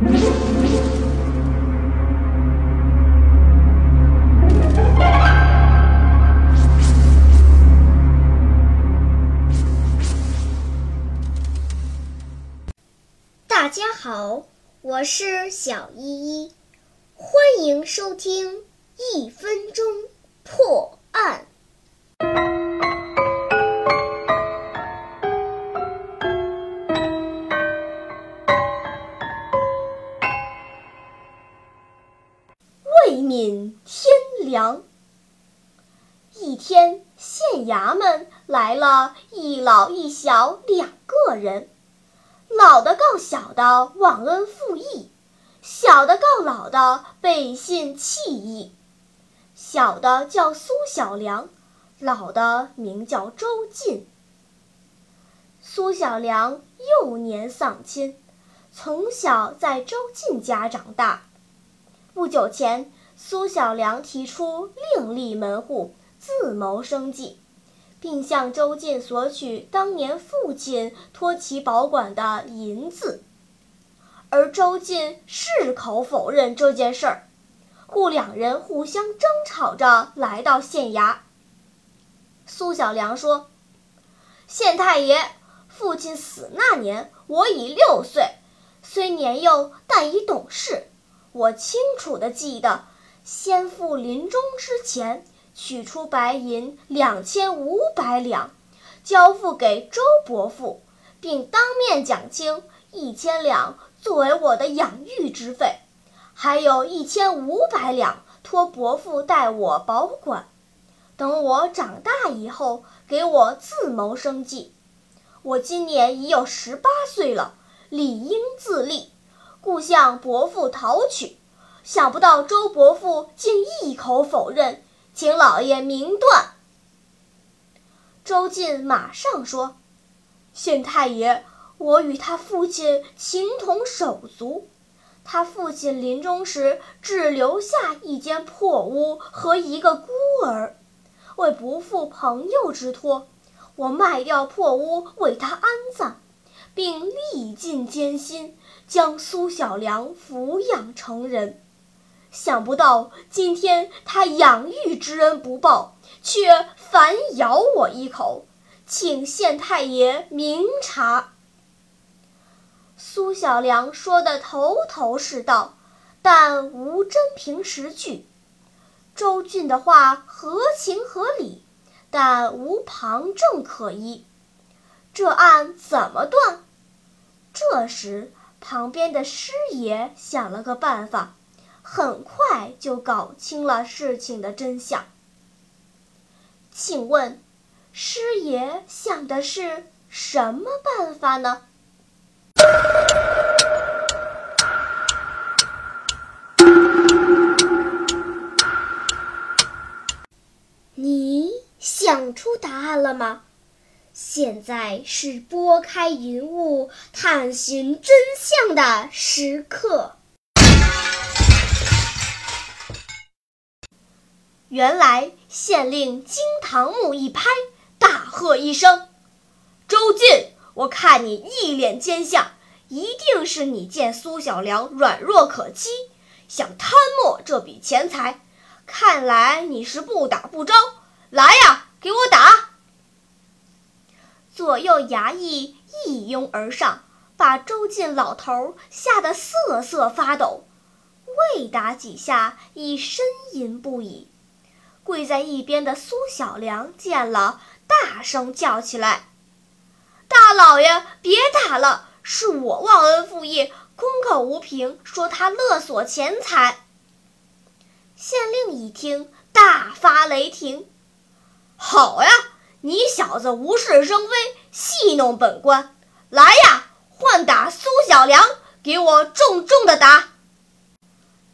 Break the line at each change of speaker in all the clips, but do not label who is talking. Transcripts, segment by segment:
大家好，我是小依依，欢迎收听一分钟破。未泯天良。一天，县衙门来了一老一小两个人。老的告小的忘恩负义，小的告老的背信弃义。小的叫苏小良，老的名叫周进。苏小良幼年丧亲，从小在周进家长大。不久前，苏小良提出另立门户，自谋生计。并向周进索取当年父亲托其保管的银子，而周进矢口否认这件事儿，故两人互相争吵着来到县衙。苏小良说：“县太爷，父亲死那年，我已六岁，虽年幼，但已懂事。我清楚地记得，先父临终之前。”取出白银两千五百两，交付给周伯父，并当面讲清一千两作为我的养育之费，还有一千五百两托伯父代我保管。等我长大以后，给我自谋生计。我今年已有十八岁了，理应自立，故向伯父讨取。想不到周伯父竟一口否认。请老爷明断。周进马上说：“县太爷，我与他父亲情同手足。他父亲临终时只留下一间破屋和一个孤儿，为不负朋友之托，我卖掉破屋为他安葬，并历尽艰辛将苏小良抚养成人。”想不到今天他养育之恩不报，却反咬我一口，请县太爷明察。苏小良说的头头是道，但无真凭实据。周俊的话合情合理，但无旁证可依。这案怎么断？这时，旁边的师爷想了个办法。很快就搞清了事情的真相。请问，师爷想的是什么办法呢？你想出答案了吗？现在是拨开云雾探寻真相的时刻。原来县令惊堂木一拍，大喝一声：“周进，我看你一脸奸相，一定是你见苏小良软弱可欺，想贪没这笔钱财。看来你是不打不招，来呀，给我打！”左右衙役一拥而上，把周进老头吓得瑟瑟发抖，未打几下，已呻吟不已。跪在一边的苏小良见了，大声叫起来：“大老爷，别打了！是我忘恩负义，空口无凭，说他勒索钱财。”县令一听，大发雷霆：“好呀，你小子无事生非，戏弄本官！来呀，换打苏小良，给我重重的打！”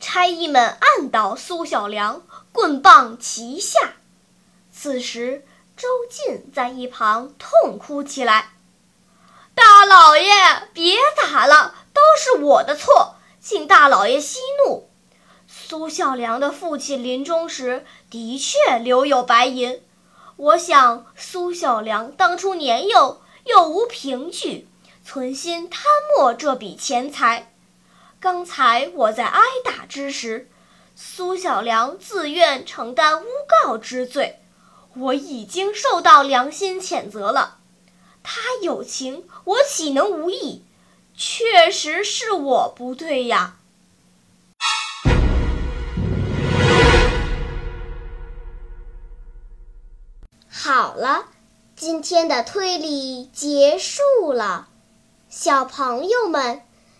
差役们按倒苏小良。棍棒齐下，此时周进在一旁痛哭起来：“大老爷，别打了，都是我的错，请大老爷息怒。苏小良的父亲临终时的确留有白银，我想苏小良当初年幼又无凭据，存心贪没这笔钱财。
刚才我在挨打之时，苏小良自愿承担诬告之罪，我已经受到良心谴责了。他有情，我岂能无义？确实是我不对呀。好了，今天的推理结束了。小朋友们，